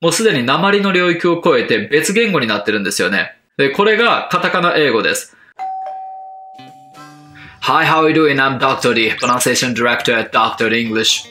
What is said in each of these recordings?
もうすでに訛りの領域を超えて別言語になってるんですよね。で、これがカタカナ英語です。Hi, how are you doing? I'm Dr. D, Pronunciation Director at Dr. English.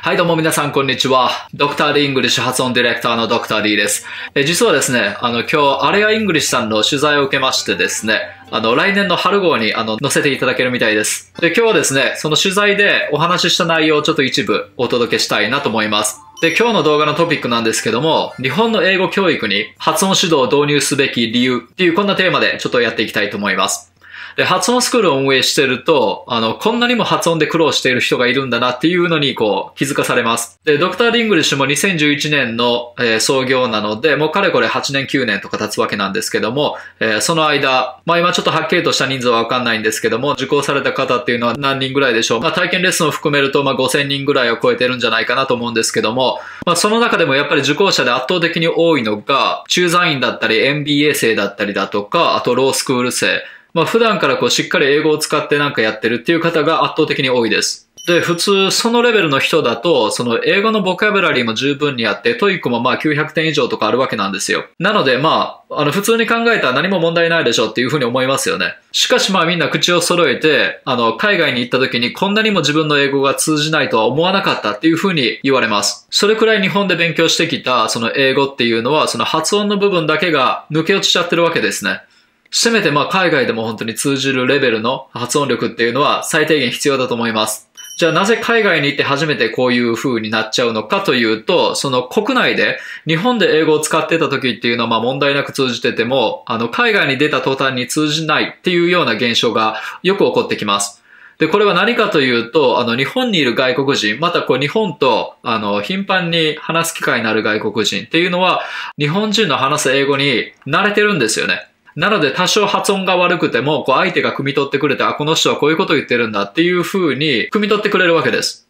はい、どうも皆さん、こんにちは。 Dr. D English 発音ディレクターの Dr. D です。え実はですね、あの、今日、 AERA English さんの取材を受けましてですね、あの、来年の春号に、あの、載せていただけるみたいです。で、今日はですね、その取材でお話しした内容をちょっと一部お届けしたいなと思います。で、今日の動画のトピックなんですけども、日本の英語教育に発音指導を導入すべき理由っていうこんなテーマでちょっとやっていきたいと思います。で、発音スクールを運営してると、あの、こんなにも発音で苦労している人がいるんだなっていうのに、こう、気づかされます。で、ドクター・リングリッシュも2011年の、えー、創業なので、もうかれこれ8年9年とか経つわけなんですけども、えー、その間、まあ今ちょっとはっきりとした人数はわかんないんですけども、受講された方っていうのは何人ぐらいでしょう。まあ体験レッスンを含めると、まあ5000人ぐらいを超えてるんじゃないかなと思うんですけども、まあその中でもやっぱり受講者で圧倒的に多いのが、駐在員だったり MBA 生だったりだとか、あとロースクール生、まあ普段からこうしっかり英語を使ってなんかやってるっていう方が圧倒的に多いです。で、普通そのレベルの人だと、その英語のボキャブラリーも十分にあって、 TOEIC もまあ900点以上とかあるわけなんですよ。なのでまあ、あの普通に考えたら何も問題ないでしょっていうふうに思いますよね。しかしまあみんな口を揃えて、あの、海外に行った時にこんなにも自分の英語が通じないとは思わなかったっていうふうに言われます。それくらい日本で勉強してきたその英語っていうのは、その発音の部分だけが抜け落ちちゃってるわけですね。せめてまあ海外でも本当に通じるレベルの発音力っていうのは最低限必要だと思います。じゃあなぜ海外に行って初めてこういう風になっちゃうのかというと、その国内で日本で英語を使ってた時っていうのはまあ問題なく通じてても、あの海外に出た途端に通じないっていうような現象がよく起こってきます。で、これは何かというと、あの、日本にいる外国人、またこう日本と、あの、頻繁に話す機会になる外国人っていうのは、日本人の話す英語に慣れてるんですよね。なので多少発音が悪くても、こう相手が汲み取ってくれて、あ、この人はこういうことを言ってるんだっていう風に汲み取ってくれるわけです。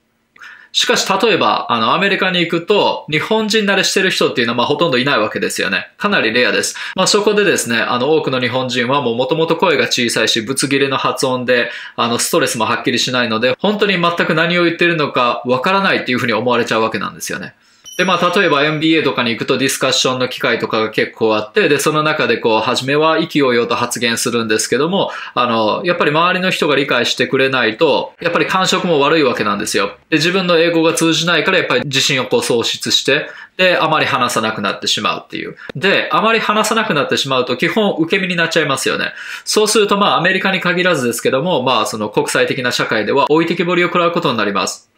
しかし、例えば、あの、アメリカに行くと、日本人慣れしてる人っていうのは、まあ、ほとんどいないわけですよね。かなりレアです。まあ、そこでですね、あの、多くの日本人はもう元々声が小さいし、ぶつ切れの発音で、あの、ストレスもはっきりしないので、本当に全く何を言ってるのかわからないっていうふうに思われちゃうわけなんですよね。で、まあ、例えば MBA とかに行くとディスカッションの機会とかが結構あって、で、その中でこう、初めは意気揚々と発言するんですけども、あの、やっぱり周りの人が理解してくれないと、やっぱり感触も悪いわけなんですよ。で、自分の英語が通じないから、やっぱり自信をこう喪失して、で、あまり話さなくなってしまうっていう。で、あまり話さなくなってしまうと基本受け身になっちゃいますよね。そうするとまあアメリカに限らずですけども、まあその国際的な社会では置いてきぼりを食らうことになります。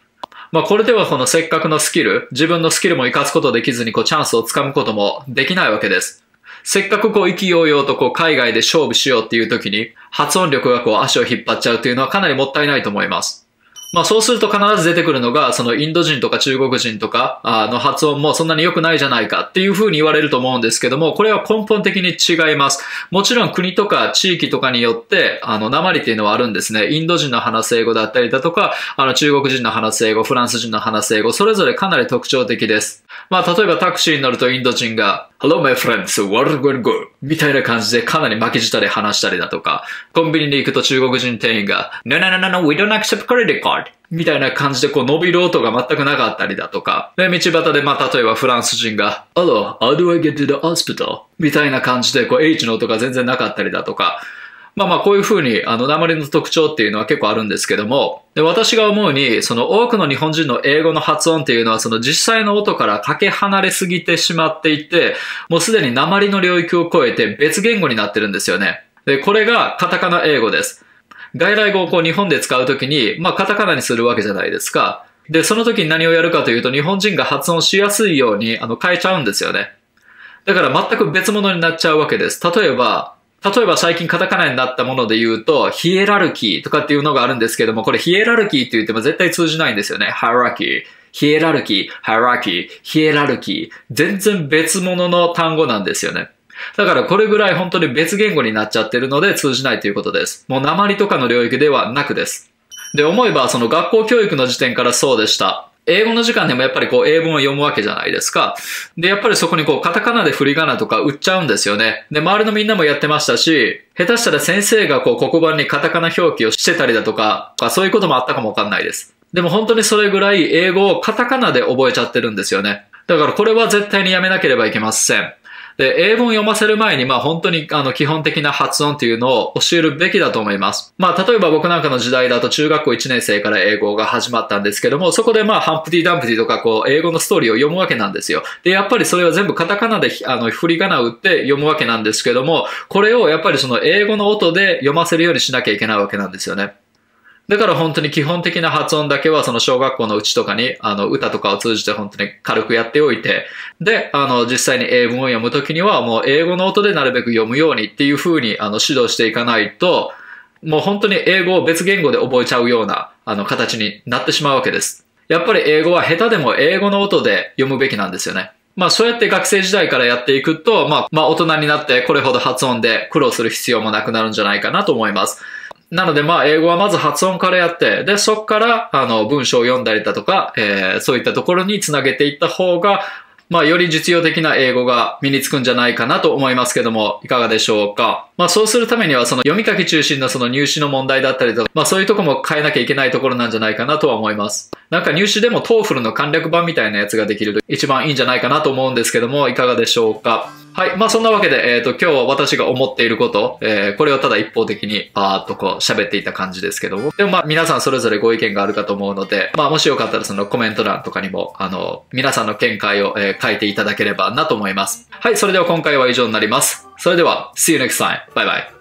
まあこれではこのせっかくのスキル、自分のスキルも活かすことできずにこうチャンスをつかむこともできないわけです。せっかくこう意気揚々とこう海外で勝負しようっていう時に発音力がこう足を引っ張っちゃうというのはかなりもったいないと思います。まあそうすると必ず出てくるのが、そのインド人とか中国人とかの発音もそんなに良くないじゃないかっていうふうに言われると思うんですけども、これは根本的に違います。もちろん国とか地域とかによって、あの、鉛っていうのはあるんですね。インド人の話す英語だったりだとか、あの中国人の話す英語、フランス人の話す英語、それぞれかなり特徴的です。まあ例えばタクシーに乗るとインド人が、Hello my friends, what are going good? みたいな感じでかなり巻き舌で話したりだとか、コンビニに行くと中国人店員が、No, no, no, no, no, we don't accept credit card. みたいな感じでこう伸びる音が全くなかったりだとか、で、道端でまあ例えばフランス人が、Hello, how do I get to the hospital? みたいな感じでこう H の音が全然なかったりだとか、まあまあこういう風に、あの、鉛の特徴っていうのは結構あるんですけども、で、私が思うに、その多くの日本人の英語の発音っていうのは、その実際の音からかけ離れすぎてしまっていて、もうすでに鉛の領域を超えて別言語になってるんですよね。で、これがカタカナ英語です。外来語をこう日本で使うときに、まあカタカナにするわけじゃないですか。で、その時に何をやるかというと、日本人が発音しやすいように、あの、変えちゃうんですよね。だから全く別物になっちゃうわけです。例えば、例えば最近カタカナになったもので言うと、ヒエラルキーとかっていうのがあるんですけども、これヒエラルキーって言っても絶対通じないんですよね。ハイラキー。ヒエラルキー、ハイラキー、ヒエラルキー。全然別物の単語なんですよね。だからこれぐらい本当に別言語になっちゃってるので通じないということです。もう鉛とかの領域ではなくです。で、思えばその学校教育の時点からそうでした。英語の時間でもやっぱりこう英文を読むわけじゃないですか。で、やっぱりそこにこうカタカナで振り仮名とか売っちゃうんですよね。で、周りのみんなもやってましたし、下手したら先生がこう黒板にカタカナ表記をしてたりだとか、そういうこともあったかもわかんないです。でも本当にそれぐらい英語をカタカナで覚えちゃってるんですよね。だからこれは絶対にやめなければいけません。で、英文を読ませる前に、まあ本当にあの基本的な発音っていうのを教えるべきだと思います。まあ例えば僕なんかの時代だと中学校1年生から英語が始まったんですけども、そこでまあハンプティ・ダンプティとかこう英語のストーリーを読むわけなんですよ。で、やっぱりそれは全部カタカナであの振り仮名打って読むわけなんですけども、これをやっぱりその英語の音で読ませるようにしなきゃいけないわけなんですよね。だから本当に基本的な発音だけはその小学校のうちとかにあの歌とかを通じて本当に軽くやっておいて、で、あの実際に英文を読むときにはもう英語の音でなるべく読むようにっていう風にあの指導していかないと、もう本当に英語を別言語で覚えちゃうようなあの形になってしまうわけです。やっぱり英語は下手でも英語の音で読むべきなんですよね。まあそうやって学生時代からやっていくと、まあ、まあ大人になってこれほど発音で苦労する必要もなくなるんじゃないかなと思います。なので、まあ、英語はまず発音からやって、で、そこから、あの、文章を読んだりだとか、えー、そういったところにつなげていった方が、まあ、より実用的な英語が身につくんじゃないかなと思いますけども、いかがでしょうか。まあ、そうするためには、その読み書き中心のその入試の問題だったりとか、まあ、そういうとこも変えなきゃいけないところなんじゃないかなとは思います。なんか入試でも TOEFL の簡略版みたいなやつができると一番いいんじゃないかなと思うんですけども、いかがでしょうか。はい。まあそんなわけで、えっ、ー、と、今日は私が思っていること、えー、これをただ一方的にパーっとこう喋っていた感じですけども。でもまあ皆さんそれぞれご意見があるかと思うので、まあもしよかったらそのコメント欄とかにも、あの、皆さんの見解を、えー、書いていただければなと思います。はい。それでは今回は以上になります。それでは、See you next time. バイバイ。